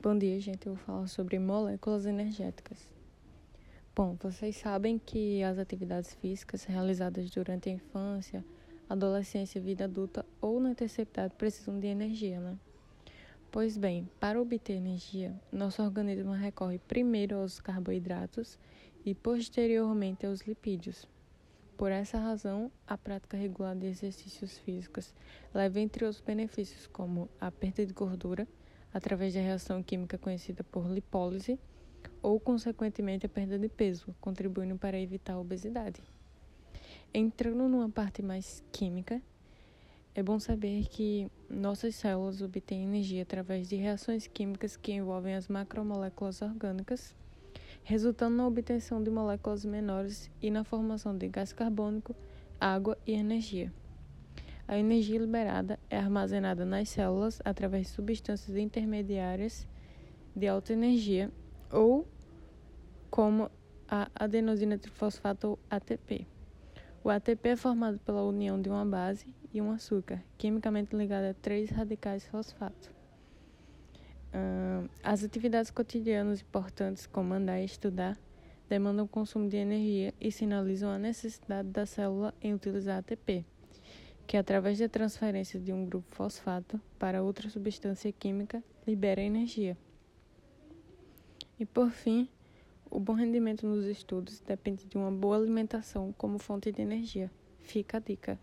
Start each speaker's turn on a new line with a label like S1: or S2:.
S1: Bom dia, gente. Eu vou falar sobre moléculas energéticas. Bom, vocês sabem que as atividades físicas realizadas durante a infância, adolescência vida adulta ou na terceira idade precisam de energia, né? Pois bem, para obter energia, nosso organismo recorre primeiro aos carboidratos e posteriormente aos lipídios. Por essa razão, a prática regular de exercícios físicos leva entre outros benefícios como a perda de gordura, através da reação química conhecida por lipólise, ou, consequentemente, a perda de peso, contribuindo para evitar a obesidade. Entrando numa parte mais química, é bom saber que nossas células obtêm energia através de reações químicas que envolvem as macromoléculas orgânicas, resultando na obtenção de moléculas menores e na formação de gás carbônico, água e energia. A energia liberada é armazenada nas células através de substâncias intermediárias de alta energia ou como a adenosina trifosfato ATP. O ATP é formado pela união de uma base e um açúcar, quimicamente ligado a três radicais fosfato. As atividades cotidianas importantes, como andar e estudar, demandam consumo de energia e sinalizam a necessidade da célula em utilizar ATP que através da transferência de um grupo fosfato para outra substância química libera energia. E por fim, o bom rendimento nos estudos depende de uma boa alimentação como fonte de energia. Fica a dica.